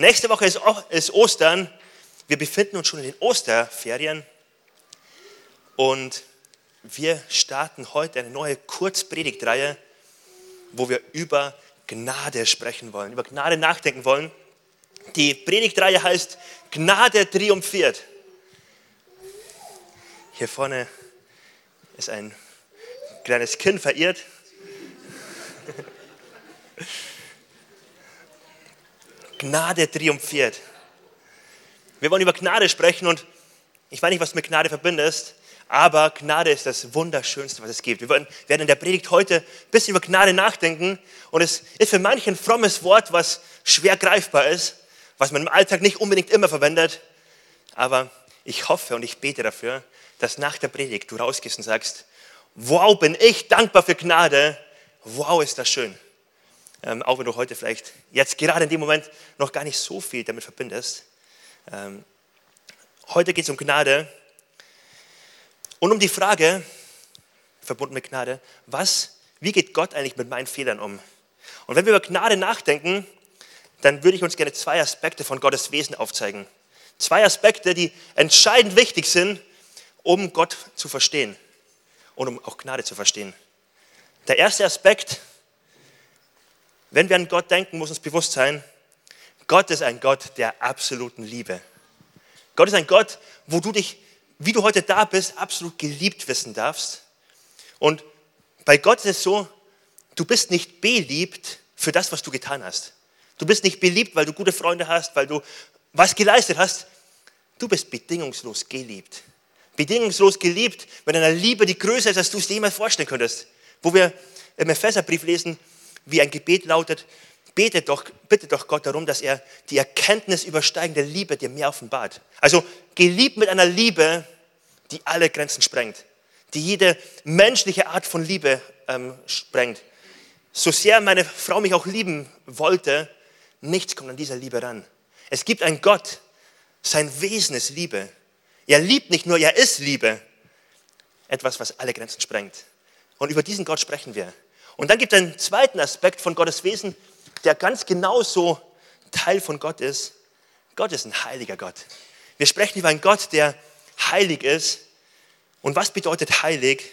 Nächste Woche ist, ist Ostern. Wir befinden uns schon in den Osterferien und wir starten heute eine neue Kurzpredigtreihe, wo wir über Gnade sprechen wollen, über Gnade nachdenken wollen. Die Predigtreihe heißt Gnade triumphiert. Hier vorne ist ein kleines Kind verirrt. Gnade triumphiert. Wir wollen über Gnade sprechen und ich weiß nicht, was du mit Gnade verbindest, aber Gnade ist das Wunderschönste, was es gibt. Wir werden in der Predigt heute ein bisschen über Gnade nachdenken und es ist für manchen ein frommes Wort, was schwer greifbar ist, was man im Alltag nicht unbedingt immer verwendet, aber ich hoffe und ich bete dafür, dass nach der Predigt du rausgehst und sagst, wow, bin ich dankbar für Gnade, wow, ist das schön. Ähm, auch wenn du heute vielleicht jetzt gerade in dem Moment noch gar nicht so viel damit verbindest. Ähm, heute geht es um Gnade und um die Frage, verbunden mit Gnade, was, wie geht Gott eigentlich mit meinen Fehlern um? Und wenn wir über Gnade nachdenken, dann würde ich uns gerne zwei Aspekte von Gottes Wesen aufzeigen. Zwei Aspekte, die entscheidend wichtig sind, um Gott zu verstehen und um auch Gnade zu verstehen. Der erste Aspekt wenn wir an Gott denken, muss uns bewusst sein, Gott ist ein Gott der absoluten Liebe. Gott ist ein Gott, wo du dich, wie du heute da bist, absolut geliebt wissen darfst. Und bei Gott ist es so, du bist nicht beliebt für das, was du getan hast. Du bist nicht beliebt, weil du gute Freunde hast, weil du was geleistet hast. Du bist bedingungslos geliebt. Bedingungslos geliebt mit einer Liebe, die größer ist, als du es dir jemals vorstellen könntest. Wo wir im Epheserbrief lesen, wie ein Gebet lautet, bete doch, bitte doch Gott darum, dass er die Erkenntnis übersteigende Liebe dir mehr offenbart. Also geliebt mit einer Liebe, die alle Grenzen sprengt, die jede menschliche Art von Liebe ähm, sprengt. So sehr meine Frau mich auch lieben wollte, nichts kommt an dieser Liebe ran. Es gibt einen Gott, sein Wesen ist Liebe. Er liebt nicht nur, er ist Liebe. Etwas, was alle Grenzen sprengt. Und über diesen Gott sprechen wir. Und dann gibt es einen zweiten Aspekt von Gottes Wesen, der ganz genauso Teil von Gott ist. Gott ist ein heiliger Gott. Wir sprechen über einen Gott, der heilig ist. Und was bedeutet heilig?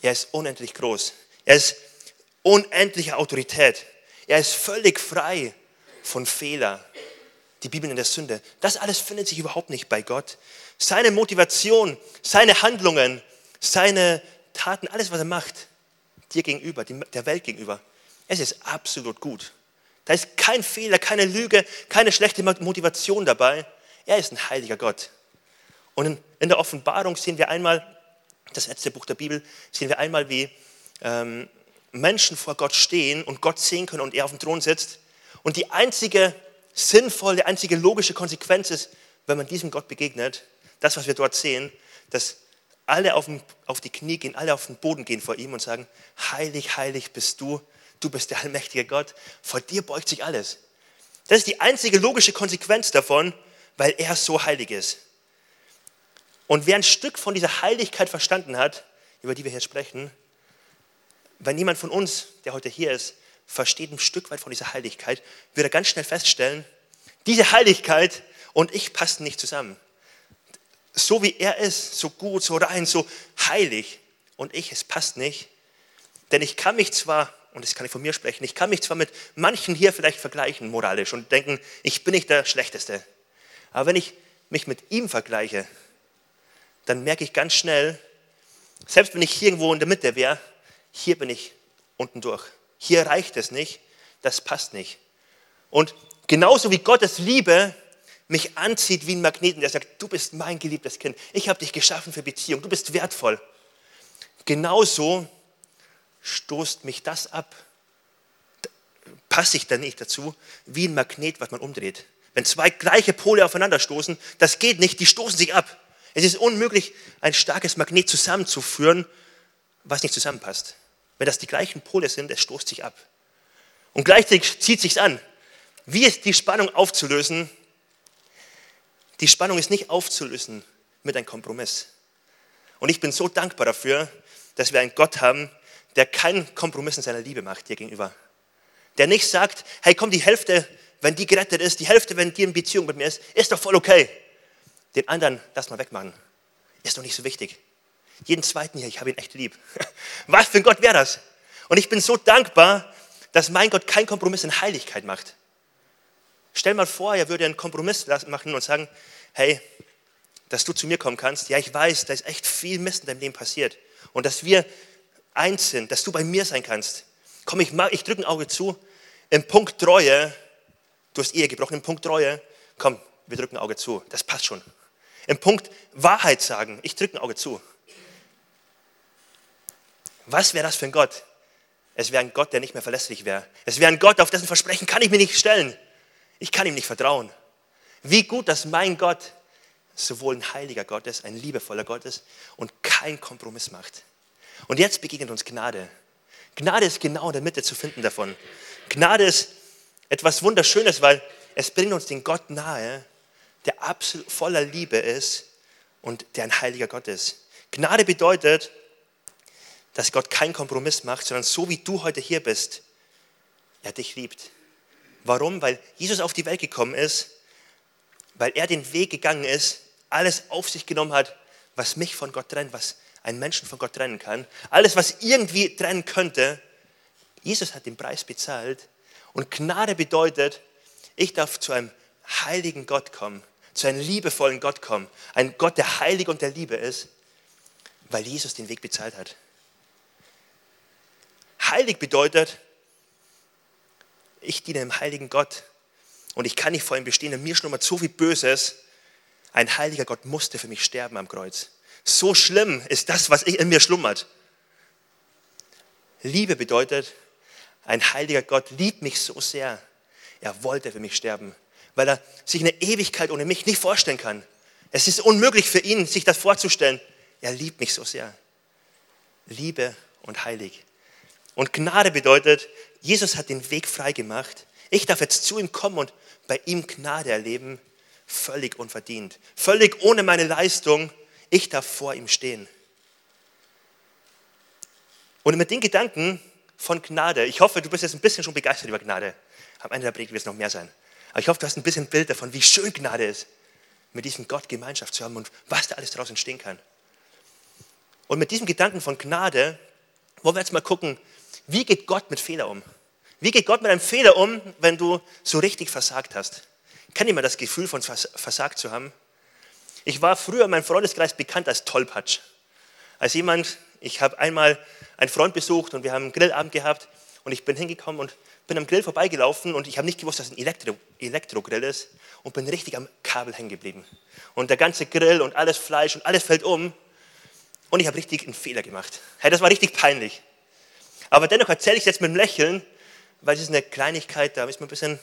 Er ist unendlich groß. Er ist unendliche Autorität. Er ist völlig frei von Fehler. Die Bibel in der Sünde. Das alles findet sich überhaupt nicht bei Gott. Seine Motivation, seine Handlungen, seine Taten, alles, was er macht, dir gegenüber, der Welt gegenüber. Es ist absolut gut. Da ist kein Fehler, keine Lüge, keine schlechte Motivation dabei. Er ist ein heiliger Gott. Und in der Offenbarung sehen wir einmal, das letzte Buch der Bibel, sehen wir einmal, wie ähm, Menschen vor Gott stehen und Gott sehen können und er auf dem Thron sitzt. Und die einzige sinnvolle, einzige logische Konsequenz ist, wenn man diesem Gott begegnet, das, was wir dort sehen, dass alle auf, den, auf die Knie gehen, alle auf den Boden gehen vor ihm und sagen, heilig, heilig bist du, du bist der allmächtige Gott, vor dir beugt sich alles. Das ist die einzige logische Konsequenz davon, weil er so heilig ist. Und wer ein Stück von dieser Heiligkeit verstanden hat, über die wir hier sprechen, wenn jemand von uns, der heute hier ist, versteht ein Stück weit von dieser Heiligkeit, wird er ganz schnell feststellen, diese Heiligkeit und ich passen nicht zusammen so wie er ist, so gut, so rein, so heilig und ich, es passt nicht. Denn ich kann mich zwar, und das kann ich von mir sprechen, ich kann mich zwar mit manchen hier vielleicht vergleichen moralisch und denken, ich bin nicht der Schlechteste. Aber wenn ich mich mit ihm vergleiche, dann merke ich ganz schnell, selbst wenn ich hier irgendwo in der Mitte wäre, hier bin ich unten durch. Hier reicht es nicht, das passt nicht. Und genauso wie Gottes Liebe mich anzieht wie ein Magneten, der sagt, du bist mein geliebtes Kind, ich habe dich geschaffen für Beziehung, du bist wertvoll. Genauso stoßt mich das ab, passe ich da nicht dazu, wie ein Magnet, was man umdreht. Wenn zwei gleiche Pole aufeinander stoßen, das geht nicht, die stoßen sich ab. Es ist unmöglich, ein starkes Magnet zusammenzuführen, was nicht zusammenpasst. Wenn das die gleichen Pole sind, es stoßt sich ab. Und gleichzeitig zieht sich an. Wie ist die Spannung aufzulösen, die Spannung ist nicht aufzulösen mit einem Kompromiss. Und ich bin so dankbar dafür, dass wir einen Gott haben, der keinen Kompromiss in seiner Liebe macht dir gegenüber. Der nicht sagt, hey komm, die Hälfte wenn die gerettet ist, die Hälfte, wenn die in Beziehung mit mir ist, ist doch voll okay. Den anderen, lass mal wegmachen. Ist doch nicht so wichtig. Jeden zweiten hier, ich habe ihn echt lieb. Was für ein Gott wäre das? Und ich bin so dankbar, dass mein Gott keinen Kompromiss in Heiligkeit macht. Stell mal vor, er würde einen Kompromiss machen und sagen, hey, dass du zu mir kommen kannst. Ja, ich weiß, da ist echt viel Mist in deinem Leben passiert. Und dass wir eins sind, dass du bei mir sein kannst. Komm, ich, ich drücke ein Auge zu. Im Punkt Treue, du hast Ehe gebrochen, im Punkt Treue, komm, wir drücken ein Auge zu. Das passt schon. Im Punkt Wahrheit sagen, ich drücke ein Auge zu. Was wäre das für ein Gott? Es wäre ein Gott, der nicht mehr verlässlich wäre. Es wäre ein Gott, auf dessen Versprechen kann ich mich nicht stellen. Ich kann ihm nicht vertrauen. Wie gut, dass mein Gott sowohl ein heiliger Gott ist, ein liebevoller Gott ist und keinen Kompromiss macht. Und jetzt begegnet uns Gnade. Gnade ist genau in der Mitte zu finden davon. Gnade ist etwas Wunderschönes, weil es bringt uns den Gott nahe, der absolut voller Liebe ist und der ein heiliger Gott ist. Gnade bedeutet, dass Gott keinen Kompromiss macht, sondern so wie du heute hier bist, er dich liebt. Warum? Weil Jesus auf die Welt gekommen ist, weil er den Weg gegangen ist, alles auf sich genommen hat, was mich von Gott trennt, was einen Menschen von Gott trennen kann. Alles, was irgendwie trennen könnte. Jesus hat den Preis bezahlt. Und Gnade bedeutet, ich darf zu einem heiligen Gott kommen, zu einem liebevollen Gott kommen. Ein Gott, der heilig und der Liebe ist, weil Jesus den Weg bezahlt hat. Heilig bedeutet, ich diene dem heiligen Gott und ich kann nicht vor ihm bestehen. Und mir schlummert so viel Böses. Ein heiliger Gott musste für mich sterben am Kreuz. So schlimm ist das, was in mir schlummert. Liebe bedeutet, ein heiliger Gott liebt mich so sehr. Er wollte für mich sterben, weil er sich eine Ewigkeit ohne mich nicht vorstellen kann. Es ist unmöglich für ihn, sich das vorzustellen. Er liebt mich so sehr. Liebe und heilig. Und Gnade bedeutet, Jesus hat den Weg frei gemacht. Ich darf jetzt zu ihm kommen und bei ihm Gnade erleben, völlig unverdient, völlig ohne meine Leistung. Ich darf vor ihm stehen. Und mit den Gedanken von Gnade, ich hoffe, du bist jetzt ein bisschen schon begeistert über Gnade. Am Ende der Predigt wird es noch mehr sein. Aber ich hoffe, du hast ein bisschen ein Bild davon, wie schön Gnade ist, mit diesem Gott Gemeinschaft zu haben und was da alles daraus entstehen kann. Und mit diesem Gedanken von Gnade wollen wir jetzt mal gucken, wie geht Gott mit Fehler um? Wie geht Gott mit einem Fehler um, wenn du so richtig versagt hast? Kennt ihr mal das Gefühl von versagt zu haben? Ich war früher in meinem Freundeskreis bekannt als Tollpatsch. Als jemand, ich habe einmal einen Freund besucht und wir haben einen Grillabend gehabt und ich bin hingekommen und bin am Grill vorbeigelaufen und ich habe nicht gewusst, dass es ein Elektro Elektrogrill ist und bin richtig am Kabel hängen geblieben. Und der ganze Grill und alles Fleisch und alles fällt um und ich habe richtig einen Fehler gemacht. Hey, das war richtig peinlich. Aber dennoch erzähle ich es jetzt mit einem Lächeln, weil es ist eine Kleinigkeit, da ist man ein bisschen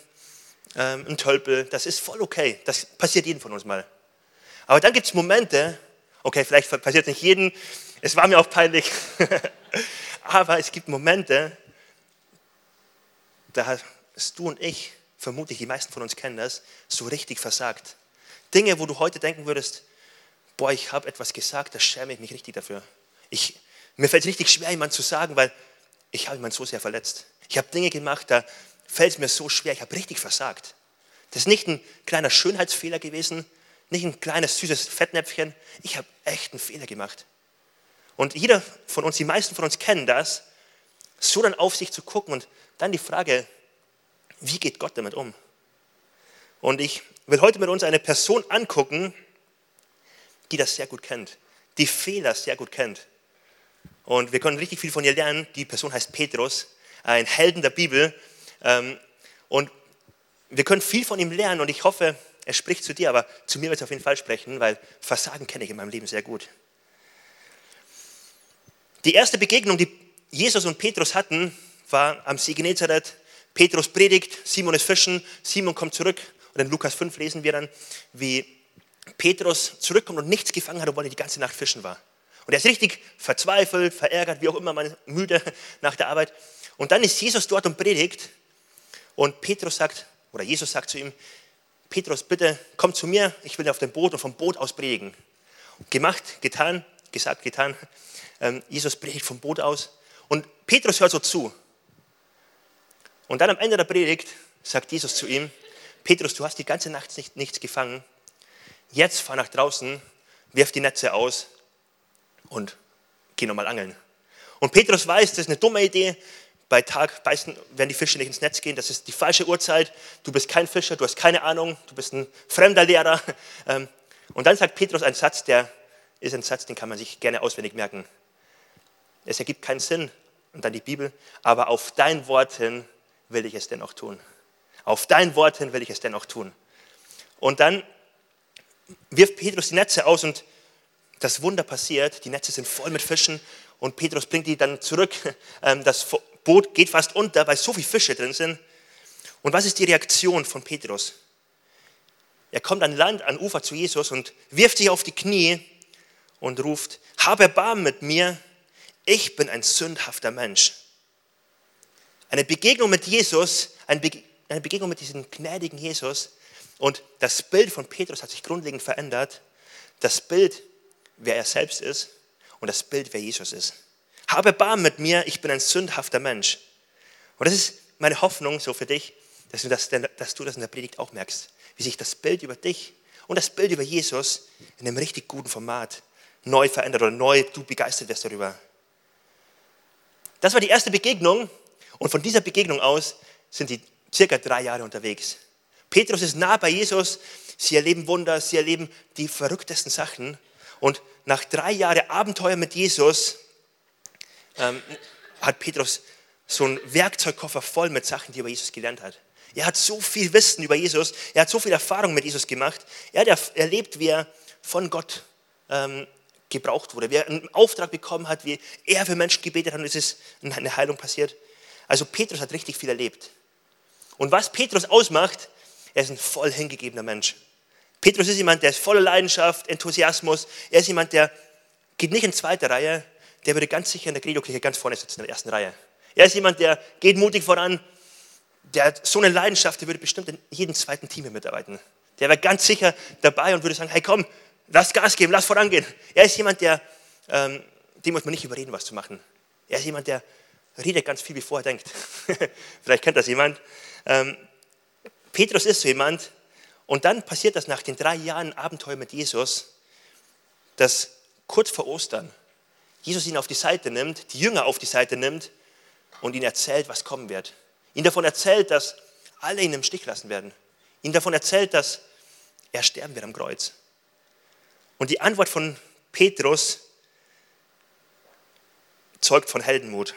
ähm, ein Tölpel. Das ist voll okay. Das passiert jedem von uns mal. Aber dann gibt es Momente, okay, vielleicht passiert es nicht jedem, es war mir auch peinlich, aber es gibt Momente, da hast du und ich, vermutlich die meisten von uns kennen das, so richtig versagt. Dinge, wo du heute denken würdest, boah, ich habe etwas gesagt, da schäme ich mich richtig dafür. Ich, mir fällt es richtig schwer, jemand zu sagen, weil ich habe jemanden so sehr verletzt. Ich habe Dinge gemacht, da fällt es mir so schwer, ich habe richtig versagt. Das ist nicht ein kleiner Schönheitsfehler gewesen, nicht ein kleines süßes Fettnäpfchen. Ich habe echt einen Fehler gemacht. Und jeder von uns, die meisten von uns kennen das, so dann auf sich zu gucken und dann die Frage, wie geht Gott damit um? Und ich will heute mit uns eine Person angucken, die das sehr gut kennt, die Fehler sehr gut kennt. Und wir können richtig viel von ihr lernen. Die Person heißt Petrus, ein Helden der Bibel. Ähm, und wir können viel von ihm lernen und ich hoffe, er spricht zu dir, aber zu mir wird er auf jeden Fall sprechen, weil Versagen kenne ich in meinem Leben sehr gut. Die erste Begegnung, die Jesus und Petrus hatten, war am See Genezareth. Petrus predigt, Simon ist fischen, Simon kommt zurück. Und in Lukas 5 lesen wir dann, wie Petrus zurückkommt und nichts gefangen hat, obwohl er die ganze Nacht fischen war. Und er ist richtig verzweifelt, verärgert, wie auch immer, man müde nach der Arbeit. Und dann ist Jesus dort und predigt. Und Petrus sagt, oder Jesus sagt zu ihm, Petrus, bitte komm zu mir, ich will auf dem Boot und vom Boot aus predigen. Gemacht, getan, gesagt, getan. Ähm, Jesus predigt vom Boot aus. Und Petrus hört so zu. Und dann am Ende der Predigt sagt Jesus zu ihm, Petrus, du hast die ganze Nacht nicht, nichts gefangen. Jetzt fahr nach draußen, wirf die Netze aus und geh nochmal angeln. Und Petrus weiß, das ist eine dumme Idee. Bei Tag beißen, werden die Fische nicht ins Netz gehen. Das ist die falsche Uhrzeit. Du bist kein Fischer, du hast keine Ahnung, du bist ein fremder Lehrer. Ähm, und dann sagt Petrus einen Satz, der ist ein Satz, den kann man sich gerne auswendig merken. Es ergibt keinen Sinn. Und dann die Bibel. Aber auf dein Wort hin will ich es dennoch tun. Auf dein Wort hin will ich es dennoch tun. Und dann wirft Petrus die Netze aus und das Wunder passiert. Die Netze sind voll mit Fischen und Petrus bringt die dann zurück. Ähm, das Boot geht fast unter, weil so viele Fische drin sind. Und was ist die Reaktion von Petrus? Er kommt an Land, an Ufer zu Jesus und wirft sich auf die Knie und ruft, habe Erbarmen mit mir, ich bin ein sündhafter Mensch. Eine Begegnung mit Jesus, eine Begegnung mit diesem gnädigen Jesus und das Bild von Petrus hat sich grundlegend verändert. Das Bild, wer er selbst ist und das Bild, wer Jesus ist. Habe Barm mit mir, ich bin ein sündhafter Mensch. Und das ist meine Hoffnung so für dich, dass du das, dass du das in der Predigt auch merkst, wie sich das Bild über dich und das Bild über Jesus in einem richtig guten Format neu verändert oder neu du begeistert wirst darüber. Das war die erste Begegnung und von dieser Begegnung aus sind die circa drei Jahre unterwegs. Petrus ist nah bei Jesus, sie erleben Wunder, sie erleben die verrücktesten Sachen und nach drei Jahren Abenteuer mit Jesus ähm, hat Petrus so einen Werkzeugkoffer voll mit Sachen, die er über Jesus gelernt hat. Er hat so viel Wissen über Jesus, er hat so viel Erfahrung mit Jesus gemacht. Er hat erlebt, wie er von Gott ähm, gebraucht wurde, wie er einen Auftrag bekommen hat, wie er für Menschen gebetet hat und es ist eine Heilung passiert. Also Petrus hat richtig viel erlebt. Und was Petrus ausmacht, er ist ein voll hingegebener Mensch. Petrus ist jemand, der ist voller Leidenschaft, Enthusiasmus. Er ist jemand, der geht nicht in zweite Reihe, der würde ganz sicher in der Credo-Kirche ganz vorne sitzen, in der ersten Reihe. Er ist jemand, der geht mutig voran, der hat so eine Leidenschaft, der würde bestimmt in jedem zweiten Team mitarbeiten. Der wäre ganz sicher dabei und würde sagen, hey komm, lass Gas geben, lass vorangehen. Er ist jemand, der, ähm, dem muss man nicht überreden, was zu machen. Er ist jemand, der redet ganz viel, bevor er denkt. Vielleicht kennt das jemand. Ähm, Petrus ist so jemand. Und dann passiert das nach den drei Jahren Abenteuer mit Jesus, dass kurz vor Ostern Jesus ihn auf die Seite nimmt, die Jünger auf die Seite nimmt und ihnen erzählt, was kommen wird. Ihnen davon erzählt, dass alle ihn im Stich lassen werden. Ihnen davon erzählt, dass er sterben wird am Kreuz. Und die Antwort von Petrus zeugt von Heldenmut.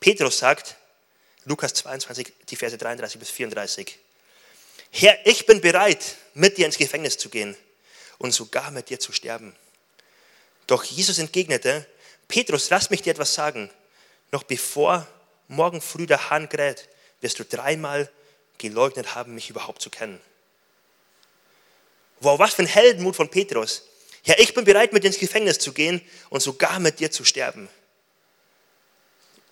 Petrus sagt, Lukas 22, die Verse 33 bis 34, Herr, ich bin bereit, mit dir ins Gefängnis zu gehen und sogar mit dir zu sterben. Doch Jesus entgegnete, Petrus, lass mich dir etwas sagen. Noch bevor morgen früh der Hahn kräht, wirst du dreimal geleugnet haben, mich überhaupt zu kennen. Wow, was für ein Heldenmut von Petrus. Ja, ich bin bereit, mit dir ins Gefängnis zu gehen und sogar mit dir zu sterben.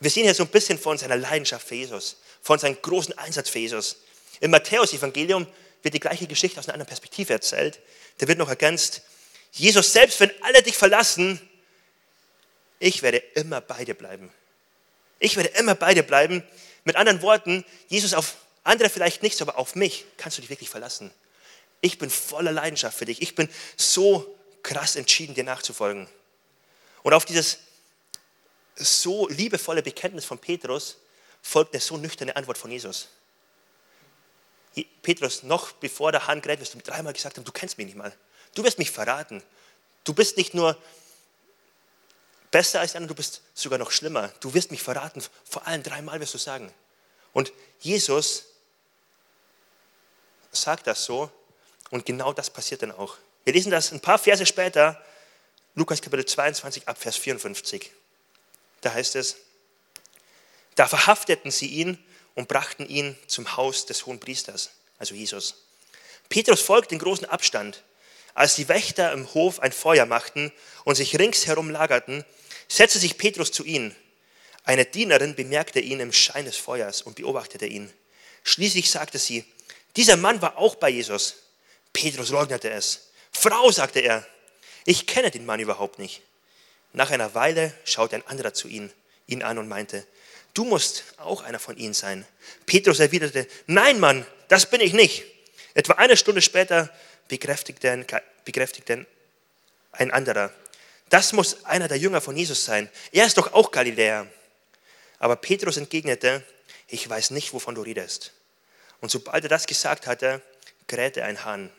Wir sehen hier so ein bisschen von seiner Leidenschaft für Jesus, von seinem großen Einsatz für Jesus. Im Matthäus-Evangelium wird die gleiche Geschichte aus einer anderen Perspektive erzählt. Da wird noch ergänzt, Jesus, selbst wenn alle dich verlassen, ich werde immer bei dir bleiben. Ich werde immer bei dir bleiben. Mit anderen Worten, Jesus auf andere vielleicht nichts, aber auf mich kannst du dich wirklich verlassen. Ich bin voller Leidenschaft für dich. Ich bin so krass entschieden, dir nachzufolgen. Und auf dieses so liebevolle Bekenntnis von Petrus folgt eine so nüchterne Antwort von Jesus. Petrus, noch bevor der Hahn kräht, wirst du dreimal gesagt haben, du kennst mich nicht mal. Du wirst mich verraten. Du bist nicht nur besser als einer, du bist sogar noch schlimmer. Du wirst mich verraten. Vor allem dreimal wirst du sagen. Und Jesus sagt das so und genau das passiert dann auch. Wir lesen das ein paar Verse später, Lukas Kapitel 22 ab Vers 54. Da heißt es, da verhafteten sie ihn und brachten ihn zum Haus des hohen Priesters, also Jesus. Petrus folgt in großen Abstand. Als die Wächter im Hof ein Feuer machten und sich ringsherum lagerten, setzte sich Petrus zu ihnen. Eine Dienerin bemerkte ihn im Schein des Feuers und beobachtete ihn. Schließlich sagte sie, dieser Mann war auch bei Jesus. Petrus leugnete es. Frau, sagte er, ich kenne den Mann überhaupt nicht. Nach einer Weile schaute ein anderer zu ihm, ihn an und meinte, du musst auch einer von ihnen sein. Petrus erwiderte, nein, Mann, das bin ich nicht. Etwa eine Stunde später bekräftigte, bekräftigte ein anderer, das muss einer der Jünger von Jesus sein. Er ist doch auch Galiläer. Aber Petrus entgegnete, ich weiß nicht, wovon du redest. Und sobald er das gesagt hatte, krähte ein Hahn.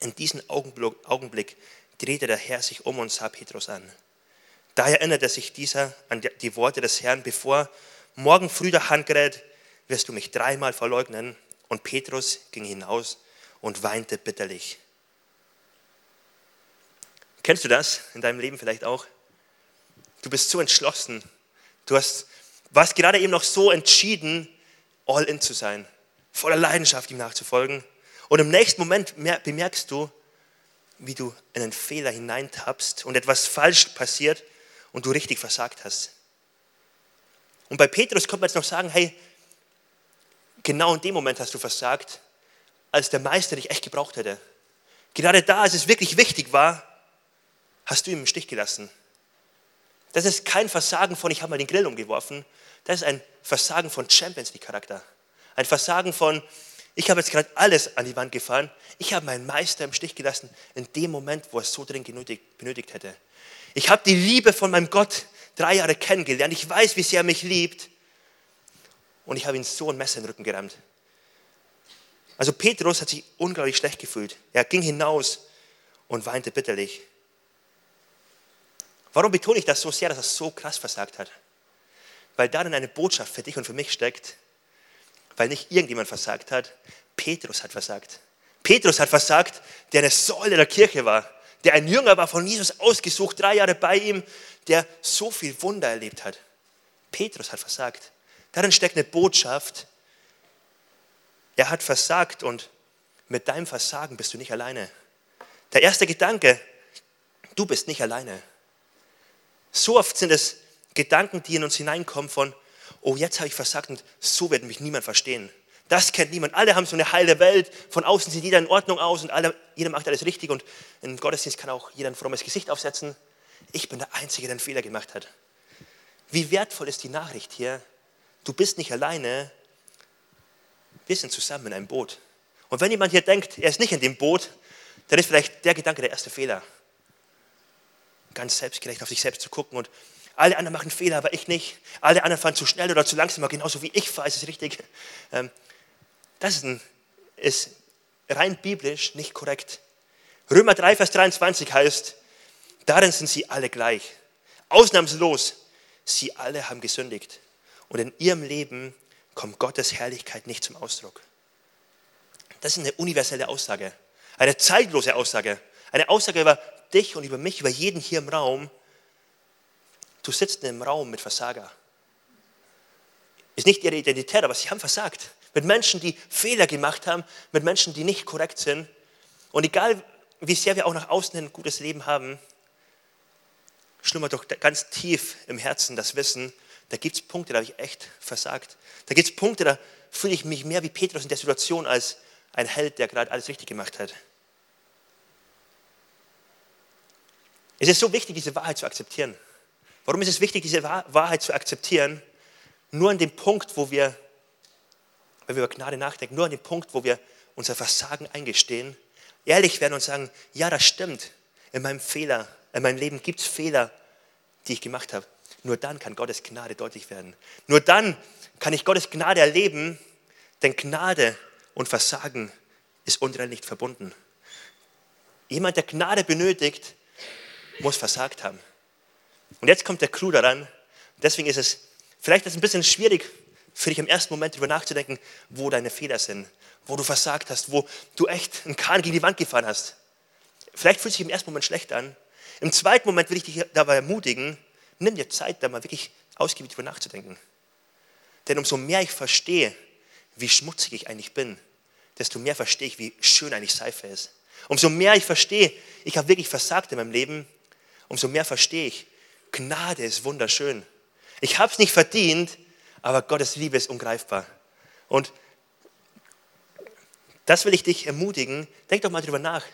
In diesem Augenblick drehte der Herr sich um und sah Petrus an. Da erinnerte sich dieser an die Worte des Herrn, bevor morgen früh der Hahn kräht, wirst du mich dreimal verleugnen. Und Petrus ging hinaus und weinte bitterlich. Kennst du das in deinem Leben vielleicht auch? Du bist so entschlossen. Du hast, warst gerade eben noch so entschieden, all in zu sein, voller Leidenschaft ihm nachzufolgen. Und im nächsten Moment bemerkst du, wie du in einen Fehler hineintappst und etwas falsch passiert und du richtig versagt hast. Und bei Petrus kommt man jetzt noch sagen, hey, genau in dem Moment hast du versagt, als der Meister dich echt gebraucht hätte. Gerade da, als es wirklich wichtig war, hast du ihn im Stich gelassen. Das ist kein Versagen von, ich habe mal den Grill umgeworfen. Das ist ein Versagen von Champions League Charakter. Ein Versagen von, ich habe jetzt gerade alles an die Wand gefahren. Ich habe meinen Meister im Stich gelassen in dem Moment, wo er es so dringend benötigt hätte. Ich habe die Liebe von meinem Gott drei Jahre kennengelernt. Ich weiß, wie sehr er mich liebt. Und ich habe ihn so ein Messer in den Rücken gerammt. Also Petrus hat sich unglaublich schlecht gefühlt. Er ging hinaus und weinte bitterlich. Warum betone ich das so sehr, dass er so krass versagt hat? Weil darin eine Botschaft für dich und für mich steckt. Weil nicht irgendjemand versagt hat, Petrus hat versagt. Petrus hat versagt, der eine Säule der Kirche war, der ein Jünger war, von Jesus ausgesucht, drei Jahre bei ihm, der so viel Wunder erlebt hat. Petrus hat versagt. Darin steckt eine Botschaft. Er hat versagt und mit deinem Versagen bist du nicht alleine. Der erste Gedanke, du bist nicht alleine. So oft sind es Gedanken, die in uns hineinkommen von, oh, jetzt habe ich versagt und so wird mich niemand verstehen. Das kennt niemand. Alle haben so eine heile Welt. Von außen sieht jeder in Ordnung aus und alle, jeder macht alles richtig. Und im Gottesdienst kann auch jeder ein frommes Gesicht aufsetzen. Ich bin der Einzige, der einen Fehler gemacht hat. Wie wertvoll ist die Nachricht hier? Du bist nicht alleine. Wir sind zusammen in einem Boot. Und wenn jemand hier denkt, er ist nicht in dem Boot, dann ist vielleicht der Gedanke der erste Fehler. Ganz selbstgerecht auf sich selbst zu gucken und alle anderen machen Fehler, aber ich nicht. Alle anderen fahren zu schnell oder zu langsam, aber genauso wie ich fahre, ist es richtig. Das ist rein biblisch nicht korrekt. Römer 3, Vers 23 heißt, darin sind sie alle gleich. Ausnahmslos, sie alle haben gesündigt. Und in ihrem Leben kommt Gottes Herrlichkeit nicht zum Ausdruck. Das ist eine universelle Aussage, eine zeitlose Aussage, eine Aussage über dich und über mich, über jeden hier im Raum. Du sitzt in einem Raum mit Versager. Ist nicht ihre Identität, aber sie haben versagt mit Menschen, die Fehler gemacht haben, mit Menschen, die nicht korrekt sind. Und egal, wie sehr wir auch nach außen ein gutes Leben haben, schlummert doch ganz tief im Herzen das Wissen, da gibt es Punkte, da habe ich echt versagt. Da gibt es Punkte, da fühle ich mich mehr wie Petrus in der Situation als ein Held, der gerade alles richtig gemacht hat. Es ist so wichtig, diese Wahrheit zu akzeptieren. Warum ist es wichtig, diese Wahrheit zu akzeptieren? Nur an dem Punkt, wo wir wenn wir über Gnade nachdenken, nur an dem Punkt, wo wir unser Versagen eingestehen, ehrlich werden und sagen, ja, das stimmt, in meinem Fehler, in meinem Leben gibt es Fehler, die ich gemacht habe. Nur dann kann Gottes Gnade deutlich werden. Nur dann kann ich Gottes Gnade erleben, denn Gnade und Versagen ist untrennlich verbunden. Jemand, der Gnade benötigt, muss versagt haben. Und jetzt kommt der Clou daran. Deswegen ist es vielleicht ist es ein bisschen schwierig für dich im ersten Moment darüber nachzudenken, wo deine Fehler sind, wo du versagt hast, wo du echt einen Kahn gegen die Wand gefahren hast. Vielleicht fühlt sich im ersten Moment schlecht an. Im zweiten Moment will ich dich dabei ermutigen, nimm dir Zeit, da mal wirklich ausgiebig darüber nachzudenken. Denn umso mehr ich verstehe, wie schmutzig ich eigentlich bin, desto mehr verstehe ich, wie schön eigentlich Seife ist. Umso mehr ich verstehe, ich habe wirklich versagt in meinem Leben, umso mehr verstehe ich, Gnade ist wunderschön. Ich habe es nicht verdient, aber Gottes Liebe ist ungreifbar. Und das will ich dich ermutigen. Denk doch mal drüber nach.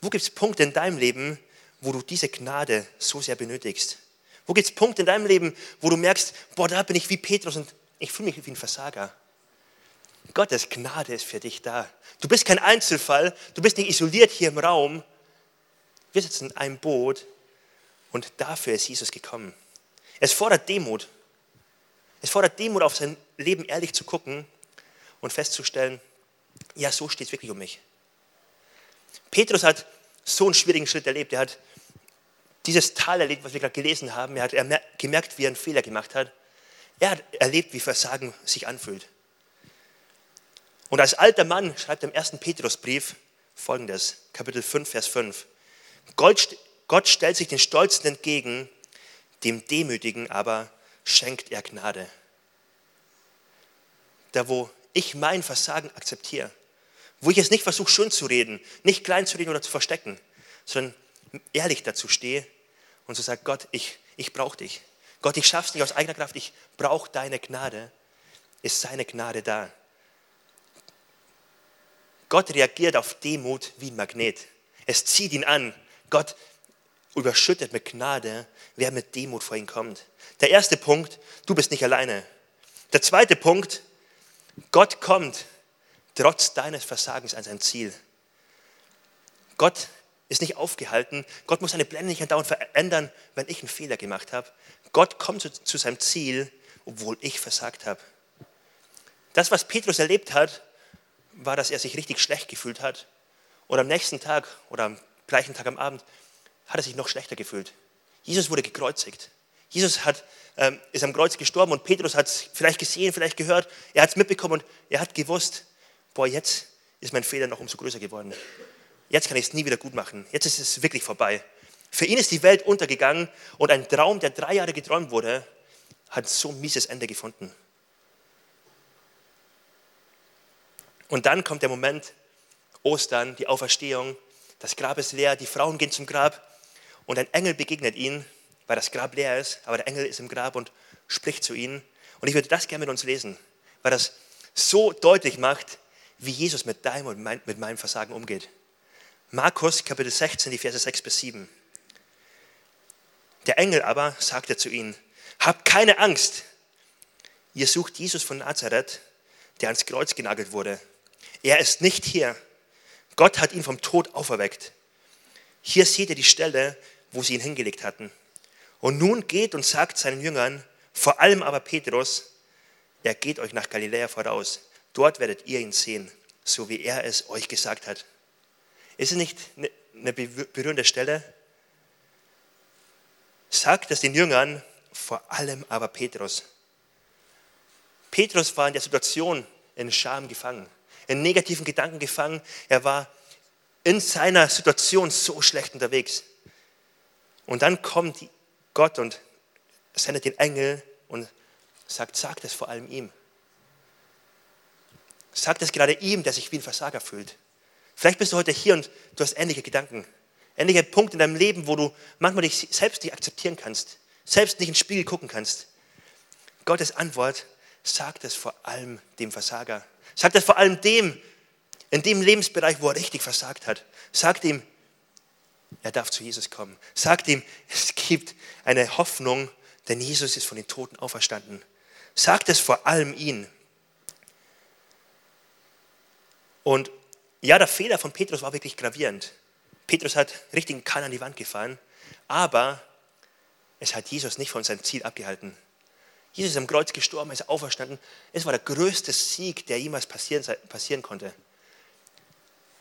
Wo gibt es Punkte in deinem Leben, wo du diese Gnade so sehr benötigst? Wo gibt es Punkte in deinem Leben, wo du merkst, boah, da bin ich wie Petrus und ich fühle mich wie ein Versager? Gottes Gnade ist für dich da. Du bist kein Einzelfall, du bist nicht isoliert hier im Raum. Wir sitzen in einem Boot und dafür ist Jesus gekommen. Es fordert Demut. Es fordert Demut, auf sein Leben ehrlich zu gucken und festzustellen, ja, so steht es wirklich um mich. Petrus hat so einen schwierigen Schritt erlebt. Er hat dieses Tal erlebt, was wir gerade gelesen haben. Er hat gemerkt, wie er einen Fehler gemacht hat. Er hat erlebt, wie Versagen sich anfühlt. Und als alter Mann schreibt er im ersten Petrusbrief folgendes, Kapitel 5, Vers 5. Gott, Gott stellt sich den Stolzen entgegen, dem Demütigen aber schenkt er Gnade. Da, wo ich mein Versagen akzeptiere, wo ich es nicht versuche, schön zu reden, nicht klein zu reden oder zu verstecken, sondern ehrlich dazu stehe und so sage, Gott, ich, ich brauche dich. Gott, ich schaffe es nicht aus eigener Kraft, ich brauche deine Gnade, ist seine Gnade da. Gott reagiert auf Demut wie ein Magnet. Es zieht ihn an. Gott überschüttet mit Gnade, wer mit Demut vor ihn kommt. Der erste Punkt, du bist nicht alleine. Der zweite Punkt, Gott kommt trotz deines Versagens an sein Ziel. Gott ist nicht aufgehalten. Gott muss seine Pläne nicht andauernd verändern, wenn ich einen Fehler gemacht habe. Gott kommt zu, zu seinem Ziel, obwohl ich versagt habe. Das, was Petrus erlebt hat, war, dass er sich richtig schlecht gefühlt hat. Und am nächsten Tag oder am gleichen Tag am Abend hat er sich noch schlechter gefühlt. Jesus wurde gekreuzigt. Jesus hat, ähm, ist am Kreuz gestorben und Petrus hat es vielleicht gesehen, vielleicht gehört. Er hat es mitbekommen und er hat gewusst, boah, jetzt ist mein Fehler noch umso größer geworden. Jetzt kann ich es nie wieder gut machen. Jetzt ist es wirklich vorbei. Für ihn ist die Welt untergegangen und ein Traum, der drei Jahre geträumt wurde, hat so ein mieses Ende gefunden. Und dann kommt der Moment, Ostern, die Auferstehung, das Grab ist leer, die Frauen gehen zum Grab und ein Engel begegnet ihnen, weil das Grab leer ist, aber der Engel ist im Grab und spricht zu ihnen. Und ich würde das gerne mit uns lesen, weil das so deutlich macht, wie Jesus mit deinem und mein, mit meinem Versagen umgeht. Markus Kapitel 16, die Verse 6 bis 7. Der Engel aber sagte zu ihnen, habt keine Angst, ihr sucht Jesus von Nazareth, der ans Kreuz genagelt wurde. Er ist nicht hier. Gott hat ihn vom Tod auferweckt. Hier seht ihr die Stelle, wo sie ihn hingelegt hatten. Und nun geht und sagt seinen Jüngern, vor allem aber Petrus, er geht euch nach Galiläa voraus. Dort werdet ihr ihn sehen, so wie er es euch gesagt hat. Ist es nicht eine berührende Stelle? Sagt es den Jüngern, vor allem aber Petrus. Petrus war in der Situation in Scham gefangen in negativen Gedanken gefangen. Er war in seiner Situation so schlecht unterwegs. Und dann kommt Gott und sendet den Engel und sagt, sagt es vor allem ihm. Sagt es gerade ihm, der sich wie ein Versager fühlt. Vielleicht bist du heute hier und du hast ähnliche Gedanken. Ähnliche Punkte in deinem Leben, wo du manchmal dich selbst nicht akzeptieren kannst, selbst nicht ins Spiegel gucken kannst. Gottes Antwort sagt es vor allem dem Versager. Sagt es vor allem dem, in dem Lebensbereich, wo er richtig versagt hat. Sagt ihm, er darf zu Jesus kommen. Sagt ihm, es gibt eine Hoffnung, denn Jesus ist von den Toten auferstanden. Sagt es vor allem ihn. Und ja, der Fehler von Petrus war wirklich gravierend. Petrus hat richtig einen Kahn an die Wand gefahren, aber es hat Jesus nicht von seinem Ziel abgehalten. Jesus ist am Kreuz gestorben, ist auferstanden. Es war der größte Sieg, der jemals passieren, passieren konnte.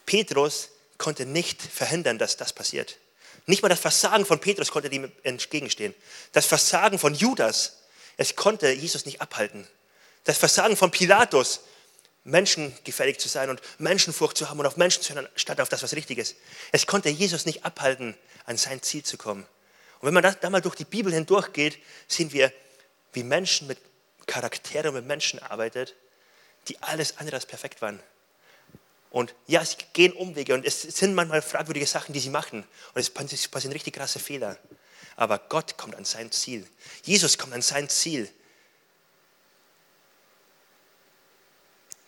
Petrus konnte nicht verhindern, dass das passiert. Nicht mal das Versagen von Petrus konnte dem entgegenstehen. Das Versagen von Judas, es konnte Jesus nicht abhalten. Das Versagen von Pilatus, menschengefällig zu sein und Menschenfurcht zu haben und auf Menschen zu hören, statt auf das, was richtig ist. Es konnte Jesus nicht abhalten, an sein Ziel zu kommen. Und wenn man da, mal durch die Bibel hindurchgeht, sehen wir, wie Menschen mit Charaktere und mit Menschen arbeitet, die alles andere als perfekt waren. Und ja, sie gehen Umwege und es sind manchmal fragwürdige Sachen, die sie machen. Und es passieren richtig krasse Fehler. Aber Gott kommt an sein Ziel. Jesus kommt an sein Ziel.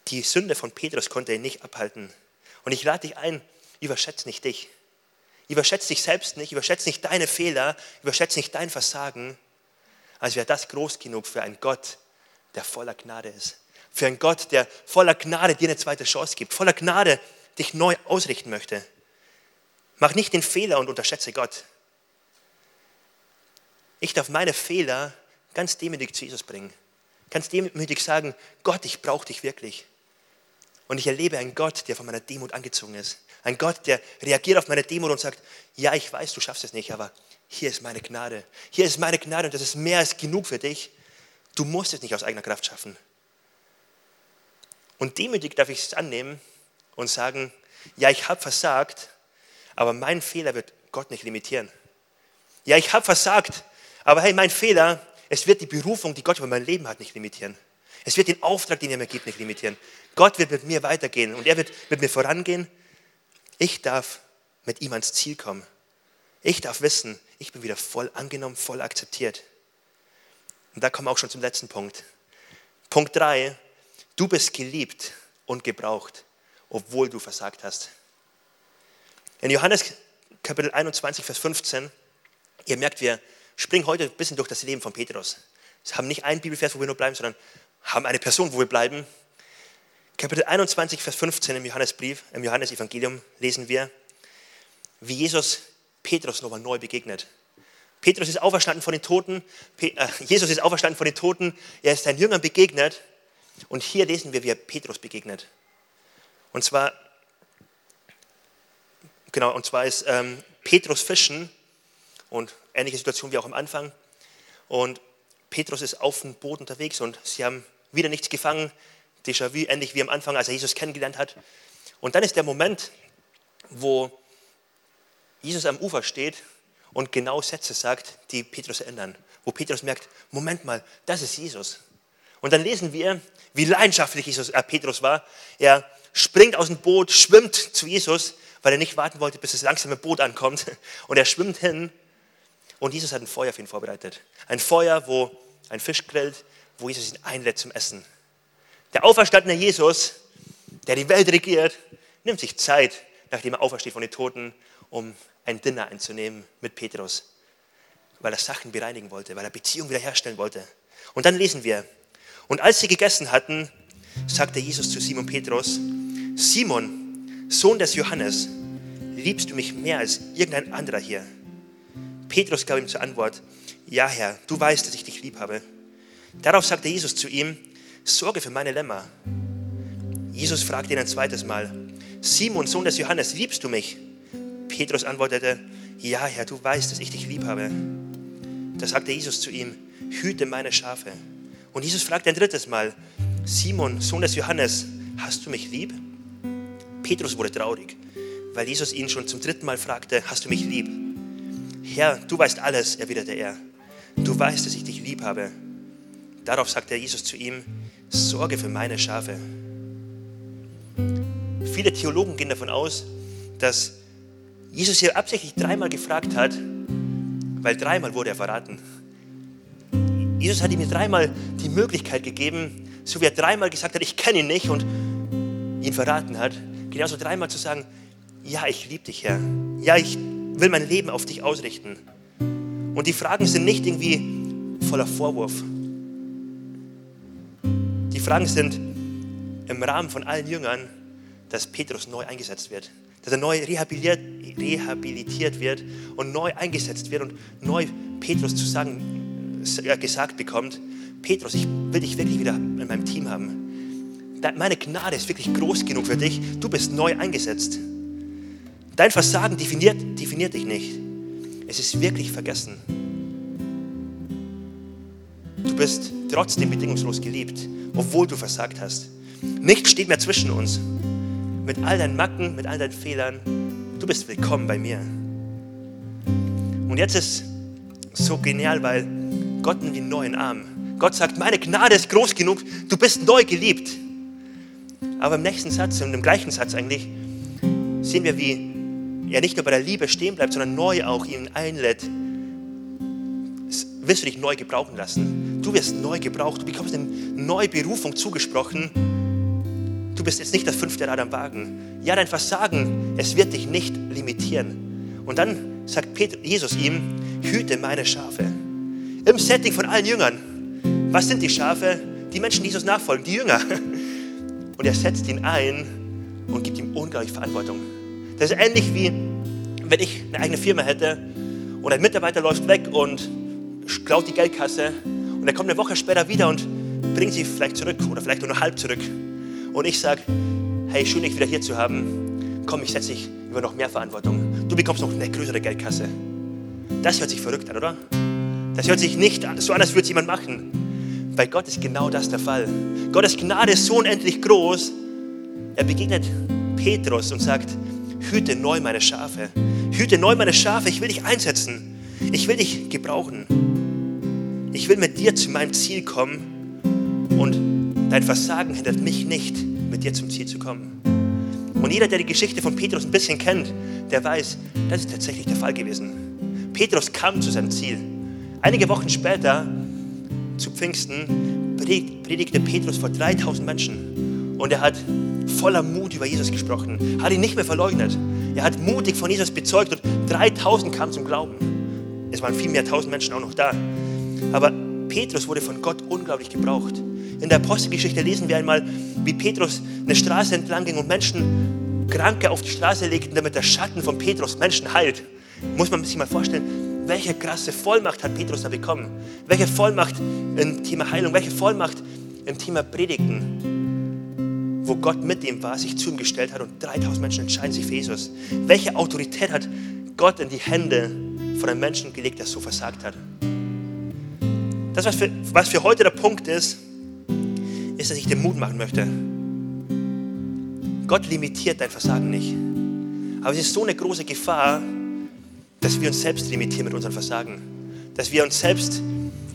Die Sünde von Petrus konnte ihn nicht abhalten. Und ich lade dich ein, überschätze nicht dich. Überschätze dich selbst nicht, überschätze nicht deine Fehler, überschätze nicht dein Versagen, als wäre das groß genug für einen Gott, der voller Gnade ist. Für einen Gott, der voller Gnade dir eine zweite Chance gibt, voller Gnade dich neu ausrichten möchte. Mach nicht den Fehler und unterschätze Gott. Ich darf meine Fehler ganz demütig zu Jesus bringen. Ganz demütig sagen, Gott, ich brauche dich wirklich. Und ich erlebe einen Gott, der von meiner Demut angezogen ist. Ein Gott, der reagiert auf meine Demut und sagt, ja, ich weiß, du schaffst es nicht, aber hier ist meine Gnade. Hier ist meine Gnade und das ist mehr als genug für dich. Du musst es nicht aus eigener Kraft schaffen. Und demütig darf ich es annehmen und sagen, ja, ich habe versagt, aber mein Fehler wird Gott nicht limitieren. Ja, ich habe versagt, aber hey, mein Fehler, es wird die Berufung, die Gott über mein Leben hat, nicht limitieren. Es wird den Auftrag, den er mir gibt, nicht limitieren. Gott wird mit mir weitergehen und er wird mit mir vorangehen. Ich darf mit ihm ans Ziel kommen. Ich darf wissen, ich bin wieder voll angenommen, voll akzeptiert. Und da kommen wir auch schon zum letzten Punkt. Punkt 3, du bist geliebt und gebraucht, obwohl du versagt hast. In Johannes Kapitel 21, Vers 15, ihr merkt, wir springen heute ein bisschen durch das Leben von Petrus. Wir haben nicht einen Bibelvers, wo wir nur bleiben, sondern haben eine Person, wo wir bleiben. Kapitel 21, Vers 15 im Johannesbrief, im Johannesevangelium lesen wir, wie Jesus Petrus nochmal neu begegnet. Petrus ist auferstanden von den Toten, äh, Jesus ist auferstanden von den Toten, er ist seinen Jüngern begegnet und hier lesen wir, wie er Petrus begegnet. Und zwar, genau, und zwar ist ähm, Petrus fischen und ähnliche Situation wie auch am Anfang. Und Petrus ist auf dem Boot unterwegs und sie haben wieder nichts gefangen. Déjà-vu, ähnlich wie am Anfang, als er Jesus kennengelernt hat. Und dann ist der Moment, wo Jesus am Ufer steht und genau Sätze sagt, die Petrus erinnern. Wo Petrus merkt, Moment mal, das ist Jesus. Und dann lesen wir, wie leidenschaftlich Jesus, äh, Petrus war. Er springt aus dem Boot, schwimmt zu Jesus, weil er nicht warten wollte, bis das langsame Boot ankommt. Und er schwimmt hin und Jesus hat ein Feuer für ihn vorbereitet. Ein Feuer, wo ein Fisch grillt, wo Jesus ihn einlädt zum Essen. Der auferstandene Jesus, der die Welt regiert, nimmt sich Zeit, nachdem er aufersteht von den Toten, um ein Dinner einzunehmen mit Petrus, weil er Sachen bereinigen wollte, weil er Beziehungen wiederherstellen wollte. Und dann lesen wir, und als sie gegessen hatten, sagte Jesus zu Simon Petrus, Simon, Sohn des Johannes, liebst du mich mehr als irgendein anderer hier? Petrus gab ihm zur Antwort, ja Herr, du weißt, dass ich dich lieb habe. Darauf sagte Jesus zu ihm, sorge für meine Lämmer. Jesus fragte ihn ein zweites Mal, Simon, Sohn des Johannes, liebst du mich? Petrus antwortete, ja Herr, du weißt, dass ich dich lieb habe. Da sagte Jesus zu ihm, hüte meine Schafe. Und Jesus fragte ein drittes Mal, Simon, Sohn des Johannes, hast du mich lieb? Petrus wurde traurig, weil Jesus ihn schon zum dritten Mal fragte, hast du mich lieb? Herr, du weißt alles, erwiderte er. Du weißt, dass ich dich lieb habe. Darauf sagte Jesus zu ihm, sorge für meine Schafe. Viele Theologen gehen davon aus, dass Jesus hier absichtlich dreimal gefragt hat, weil dreimal wurde er verraten. Jesus hat ihm dreimal die Möglichkeit gegeben, so wie er dreimal gesagt hat, ich kenne ihn nicht und ihn verraten hat, genauso dreimal zu sagen, ja, ich liebe dich, Herr. Ja, ich will mein Leben auf dich ausrichten. Und die Fragen sind nicht irgendwie voller Vorwurf. Die Fragen sind im Rahmen von allen Jüngern, dass Petrus neu eingesetzt wird, dass er neu rehabilitiert, rehabilitiert wird und neu eingesetzt wird und neu Petrus zu sagen, gesagt bekommt, Petrus, ich will dich wirklich wieder in meinem Team haben. Meine Gnade ist wirklich groß genug für dich. Du bist neu eingesetzt. Dein Versagen definiert, definiert dich nicht. Es ist wirklich vergessen. Du bist trotzdem bedingungslos geliebt, obwohl du versagt hast. Nichts steht mehr zwischen uns. Mit all deinen Macken, mit all deinen Fehlern, du bist willkommen bei mir. Und jetzt ist so genial, weil Gott nimmt den neuen Arm. Gott sagt, meine Gnade ist groß genug, du bist neu geliebt. Aber im nächsten Satz, und im gleichen Satz eigentlich, sehen wir, wie er nicht nur bei der Liebe stehen bleibt, sondern neu auch ihn einlädt. Wirst du dich neu gebrauchen lassen? Du wirst neu gebraucht, du bekommst eine neue Berufung zugesprochen. Du bist jetzt nicht das fünfte Rad am Wagen. Ja, dein Versagen, es wird dich nicht limitieren. Und dann sagt Jesus ihm, hüte meine Schafe. Im Setting von allen Jüngern. Was sind die Schafe? Die Menschen, die Jesus nachfolgen, die Jünger. Und er setzt ihn ein und gibt ihm unglaublich Verantwortung. Das ist ähnlich wie, wenn ich eine eigene Firma hätte und ein Mitarbeiter läuft weg und klaut die Geldkasse und er kommt eine Woche später wieder und bringt sie vielleicht zurück oder vielleicht nur halb zurück. Und ich sage, hey, schön, dich wieder hier zu haben. Komm, ich setze dich über noch mehr Verantwortung. Du bekommst noch eine größere Geldkasse. Das hört sich verrückt an, oder? Das hört sich nicht so an, als würde es jemand machen. Bei Gott ist genau das der Fall. Gottes Gnade ist so unendlich groß. Er begegnet Petrus und sagt, hüte neu meine Schafe. Hüte neu meine Schafe, ich will dich einsetzen. Ich will dich gebrauchen. Ich will mit dir zu meinem Ziel kommen und dein Versagen hindert mich nicht, mit dir zum Ziel zu kommen. Und jeder, der die Geschichte von Petrus ein bisschen kennt, der weiß, das ist tatsächlich der Fall gewesen. Petrus kam zu seinem Ziel. Einige Wochen später, zu Pfingsten, predigte Petrus vor 3000 Menschen. Und er hat voller Mut über Jesus gesprochen, hat ihn nicht mehr verleugnet. Er hat mutig von Jesus bezeugt und 3000 kamen zum Glauben. Es waren viel mehr tausend Menschen auch noch da. Aber Petrus wurde von Gott unglaublich gebraucht. In der Apostelgeschichte lesen wir einmal, wie Petrus eine Straße entlang ging und Menschen Kranke auf die Straße legten, damit der Schatten von Petrus Menschen heilt. Muss man sich mal vorstellen, welche krasse Vollmacht hat Petrus da bekommen? Welche Vollmacht im Thema Heilung, welche Vollmacht im Thema Predigen, wo Gott mit ihm war, sich zu ihm gestellt hat und 3000 Menschen entscheiden sich für Jesus. Welche Autorität hat Gott in die Hände von einem Menschen gelegt, der so versagt hat? Das, was für, was für heute der Punkt ist, ist, dass ich dir Mut machen möchte. Gott limitiert dein Versagen nicht. Aber es ist so eine große Gefahr, dass wir uns selbst limitieren mit unserem Versagen. Dass wir uns selbst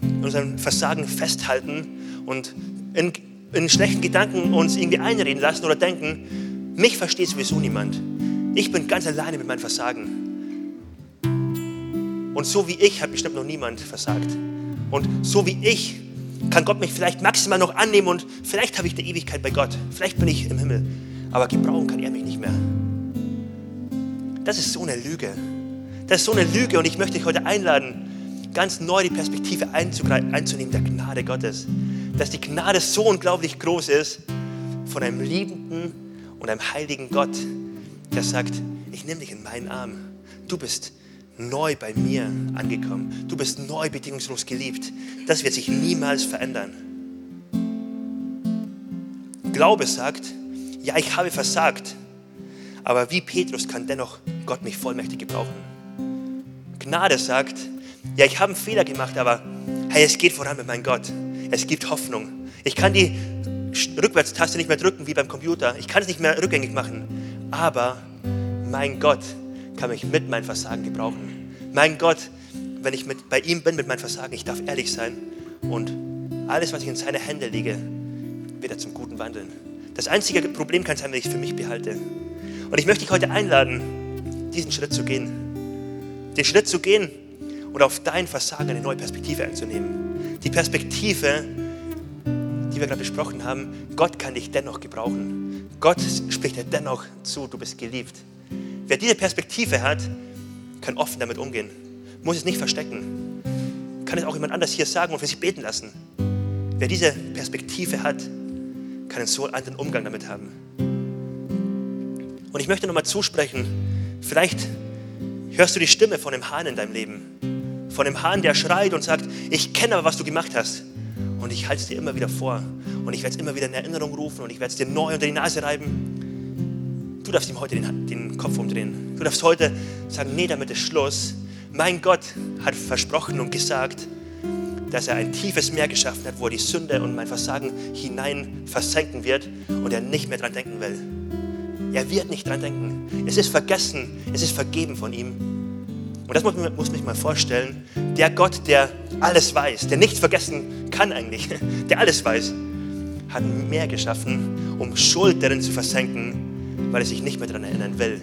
in unserem Versagen festhalten und in, in schlechten Gedanken uns irgendwie einreden lassen oder denken, mich versteht sowieso niemand. Ich bin ganz alleine mit meinem Versagen. Und so wie ich hat bestimmt noch niemand versagt. Und so wie ich kann Gott mich vielleicht maximal noch annehmen und vielleicht habe ich die Ewigkeit bei Gott. Vielleicht bin ich im Himmel. Aber gebrauchen kann er mich nicht mehr. Das ist so eine Lüge. Das ist so eine Lüge und ich möchte dich heute einladen, ganz neu die Perspektive einzunehmen der Gnade Gottes. Dass die Gnade so unglaublich groß ist von einem liebenden und einem heiligen Gott, der sagt, ich nehme dich in meinen Arm. Du bist neu bei mir angekommen. Du bist neu bedingungslos geliebt. Das wird sich niemals verändern. Glaube sagt, ja, ich habe versagt, aber wie Petrus kann dennoch Gott mich vollmächtig gebrauchen. Gnade sagt, ja, ich habe einen Fehler gemacht, aber hey, es geht voran mit meinem Gott. Es gibt Hoffnung. Ich kann die Rückwärtstaste nicht mehr drücken wie beim Computer. Ich kann es nicht mehr rückgängig machen. Aber mein Gott kann mich mit meinem Versagen gebrauchen. Mein Gott, wenn ich mit, bei ihm bin mit meinem Versagen, ich darf ehrlich sein und alles, was ich in seine Hände lege, wird er zum Guten wandeln. Das einzige Problem kann sein, wenn ich es für mich behalte. Und ich möchte dich heute einladen, diesen Schritt zu gehen. Den Schritt zu gehen und auf dein Versagen eine neue Perspektive einzunehmen. Die Perspektive, die wir gerade besprochen haben, Gott kann dich dennoch gebrauchen. Gott spricht dir dennoch zu, du bist geliebt. Wer diese Perspektive hat, kann offen damit umgehen. Muss es nicht verstecken. Kann es auch jemand anders hier sagen und für sich beten lassen. Wer diese Perspektive hat, kann einen so anderen Umgang damit haben. Und ich möchte nochmal zusprechen, vielleicht hörst du die Stimme von dem Hahn in deinem Leben. Von dem Hahn, der schreit und sagt, ich kenne aber, was du gemacht hast. Und ich halte es dir immer wieder vor. Und ich werde es immer wieder in Erinnerung rufen und ich werde es dir neu unter die Nase reiben. Du darfst ihm heute den, den Kopf umdrehen. Du darfst heute sagen, nee, damit ist Schluss. Mein Gott hat versprochen und gesagt, dass er ein tiefes Meer geschaffen hat, wo er die Sünde und mein Versagen hinein versenken wird und er nicht mehr dran denken will. Er wird nicht dran denken. Es ist vergessen, es ist vergeben von ihm. Und das muss man, sich mal vorstellen. Der Gott, der alles weiß, der nichts vergessen kann eigentlich, der alles weiß, hat Meer geschaffen, um Schuld darin zu versenken weil er sich nicht mehr daran erinnern will.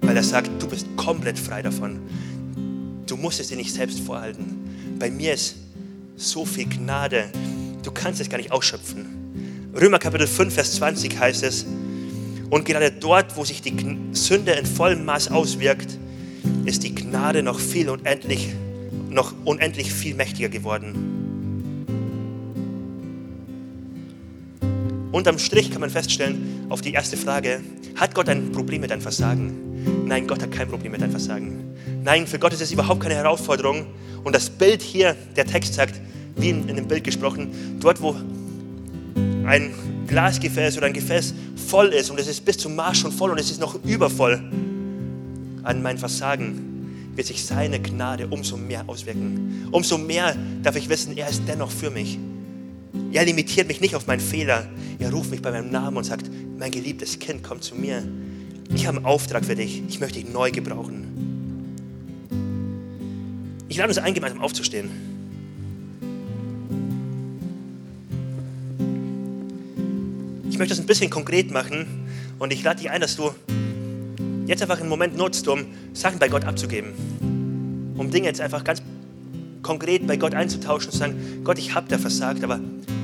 Weil er sagt, du bist komplett frei davon. Du musst es dir nicht selbst vorhalten. Bei mir ist so viel Gnade, du kannst es gar nicht ausschöpfen. Römer Kapitel 5, Vers 20 heißt es, und gerade dort, wo sich die Sünde in vollem Maß auswirkt, ist die Gnade noch viel und endlich, noch unendlich viel mächtiger geworden. Unterm Strich kann man feststellen, auf die erste Frage, hat Gott ein Problem mit deinem Versagen? Nein, Gott hat kein Problem mit deinem Versagen. Nein, für Gott ist es überhaupt keine Herausforderung. Und das Bild hier, der Text sagt, wie in dem Bild gesprochen, dort wo ein Glasgefäß oder ein Gefäß voll ist und es ist bis zum Marsch schon voll und es ist noch übervoll an mein Versagen, wird sich seine Gnade umso mehr auswirken. Umso mehr darf ich wissen, er ist dennoch für mich. Er limitiert mich nicht auf meinen Fehler. Er ruft mich bei meinem Namen und sagt, mein geliebtes Kind, komm zu mir. Ich habe einen Auftrag für dich. Ich möchte dich neu gebrauchen. Ich lade uns ein, gemeinsam aufzustehen. Ich möchte das ein bisschen konkret machen und ich lade dich ein, dass du jetzt einfach einen Moment nutzt, um Sachen bei Gott abzugeben. Um Dinge jetzt einfach ganz konkret bei Gott einzutauschen und zu sagen, Gott, ich habe da versagt, aber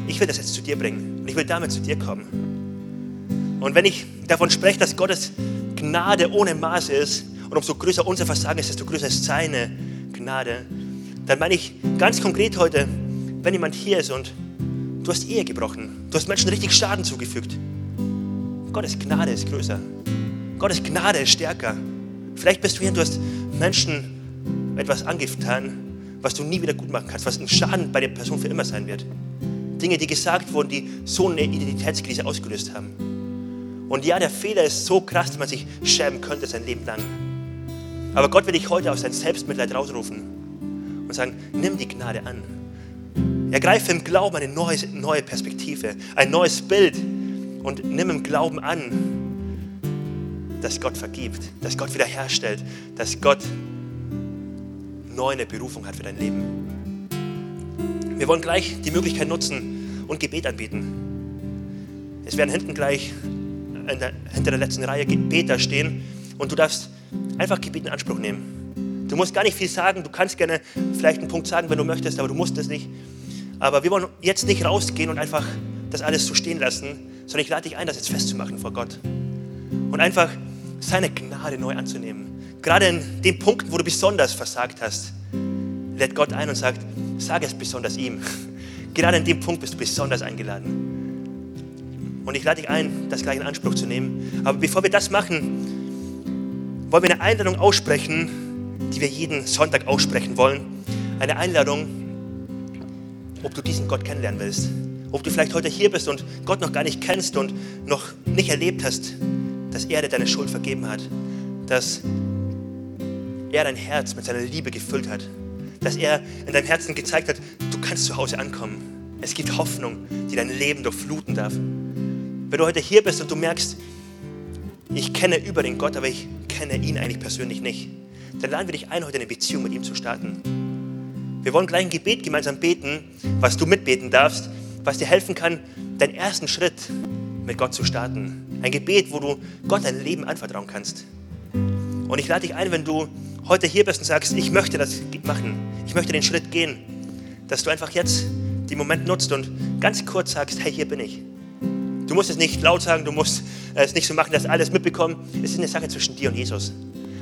ich will das jetzt zu dir bringen und ich will damit zu dir kommen. Und wenn ich davon spreche, dass Gottes Gnade ohne Maße ist und umso größer unser Versagen ist, desto größer ist seine Gnade, dann meine ich ganz konkret heute, wenn jemand hier ist und du hast Ehe gebrochen, du hast Menschen richtig Schaden zugefügt. Gottes Gnade ist größer. Gottes Gnade ist stärker. Vielleicht bist du hier und du hast Menschen etwas angetan, was du nie wieder gut machen kannst, was ein Schaden bei der Person für immer sein wird. Dinge, die gesagt wurden, die so eine Identitätskrise ausgelöst haben. Und ja, der Fehler ist so krass, dass man sich schämen könnte sein Leben lang. Aber Gott will dich heute aus seinem Selbstmitleid rausrufen und sagen, nimm die Gnade an. Ergreife im Glauben eine neue, neue Perspektive, ein neues Bild und nimm im Glauben an, dass Gott vergibt, dass Gott wiederherstellt, dass Gott neu eine Berufung hat für dein Leben. Wir wollen gleich die Möglichkeit nutzen und Gebet anbieten. Es werden hinten gleich der, hinter der letzten Reihe Beter stehen und du darfst einfach Gebet in Anspruch nehmen. Du musst gar nicht viel sagen, du kannst gerne vielleicht einen Punkt sagen, wenn du möchtest, aber du musst es nicht. Aber wir wollen jetzt nicht rausgehen und einfach das alles so stehen lassen, sondern ich lade dich ein, das jetzt festzumachen vor Gott. Und einfach seine Gnade neu anzunehmen. Gerade in den Punkten, wo du besonders versagt hast, lädt Gott ein und sagt, sag es besonders ihm. Gerade in dem Punkt bist du besonders eingeladen. Und ich lade dich ein, das gleich in Anspruch zu nehmen. Aber bevor wir das machen, wollen wir eine Einladung aussprechen, die wir jeden Sonntag aussprechen wollen. Eine Einladung, ob du diesen Gott kennenlernen willst. Ob du vielleicht heute hier bist und Gott noch gar nicht kennst und noch nicht erlebt hast, dass er dir deine Schuld vergeben hat. Dass er dein Herz mit seiner Liebe gefüllt hat. Dass er in deinem Herzen gezeigt hat, du kannst zu Hause ankommen. Es gibt Hoffnung, die dein Leben durchfluten darf. Wenn du heute hier bist und du merkst, ich kenne über den Gott, aber ich kenne ihn eigentlich persönlich nicht, dann laden wir dich ein, heute eine Beziehung mit ihm zu starten. Wir wollen gleich ein Gebet gemeinsam beten, was du mitbeten darfst, was dir helfen kann, deinen ersten Schritt mit Gott zu starten. Ein Gebet, wo du Gott dein Leben anvertrauen kannst. Und ich lade dich ein, wenn du heute hier bist und sagst, ich möchte das machen, ich möchte den Schritt gehen, dass du einfach jetzt den Moment nutzt und ganz kurz sagst, hey, hier bin ich. Du musst es nicht laut sagen, du musst es nicht so machen, dass alles mitbekommen. Es ist eine Sache zwischen dir und Jesus.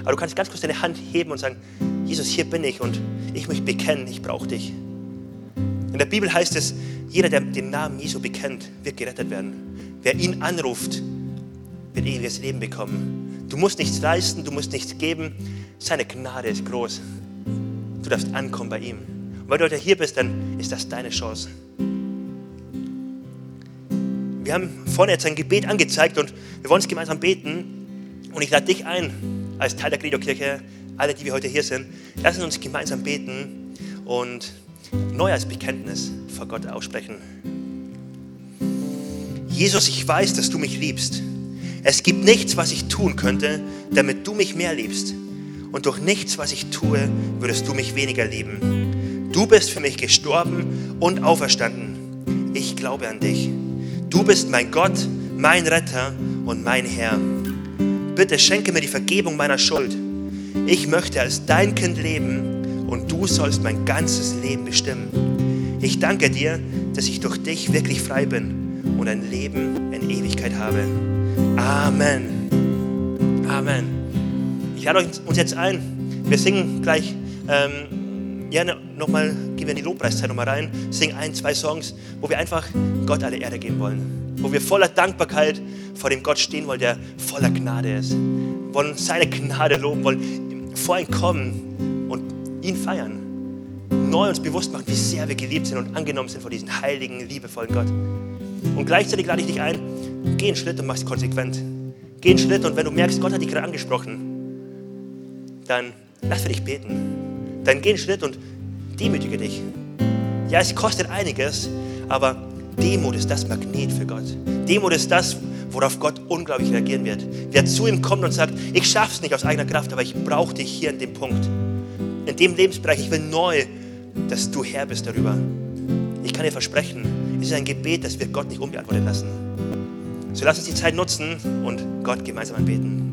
Aber du kannst ganz kurz deine Hand heben und sagen, Jesus, hier bin ich und ich möchte bekennen, ich brauche dich. In der Bibel heißt es, jeder, der den Namen Jesu bekennt, wird gerettet werden. Wer ihn anruft, wird ewiges Leben bekommen. Du musst nichts leisten, du musst nichts geben. Seine Gnade ist groß. Du darfst ankommen bei ihm. Und weil du heute hier bist, dann ist das deine Chance. Wir haben vorne jetzt ein Gebet angezeigt und wir wollen es gemeinsam beten. Und ich lade dich ein, als Teil der Credo-Kirche, alle, die wir heute hier sind, lassen uns gemeinsam beten und neu als Bekenntnis vor Gott aussprechen. Jesus, ich weiß, dass du mich liebst. Es gibt nichts, was ich tun könnte, damit du mich mehr liebst. Und durch nichts, was ich tue, würdest du mich weniger lieben. Du bist für mich gestorben und auferstanden. Ich glaube an dich. Du bist mein Gott, mein Retter und mein Herr. Bitte schenke mir die Vergebung meiner Schuld. Ich möchte als dein Kind leben und du sollst mein ganzes Leben bestimmen. Ich danke dir, dass ich durch dich wirklich frei bin und ein Leben in Ewigkeit habe. Amen. Amen. Ich lade uns jetzt ein. Wir singen gleich ähm, ja, nochmal, gehen wir in die Lobpreiszeit nochmal rein, singen ein, zwei Songs, wo wir einfach Gott alle Erde geben wollen. Wo wir voller Dankbarkeit vor dem Gott stehen wollen, der voller Gnade ist. Wollen seine Gnade loben, wollen vor ihn kommen und ihn feiern. Neu uns bewusst machen, wie sehr wir geliebt sind und angenommen sind von diesem heiligen, liebevollen Gott. Und gleichzeitig lade ich dich ein, geh einen Schritt und mach es konsequent. Geh einen Schritt und wenn du merkst, Gott hat dich gerade angesprochen, dann lass für dich beten. Dann geh einen Schritt und demütige dich. Ja, es kostet einiges, aber Demut ist das Magnet für Gott. Demut ist das, worauf Gott unglaublich reagieren wird. Wer zu ihm kommt und sagt, ich schaff's nicht aus eigener Kraft, aber ich brauche dich hier in dem Punkt. In dem Lebensbereich, ich will neu, dass du Herr bist darüber. Ich kann dir versprechen, es ist ein Gebet, das wir Gott nicht unbeantwortet lassen. So lass uns die Zeit nutzen und Gott gemeinsam anbeten.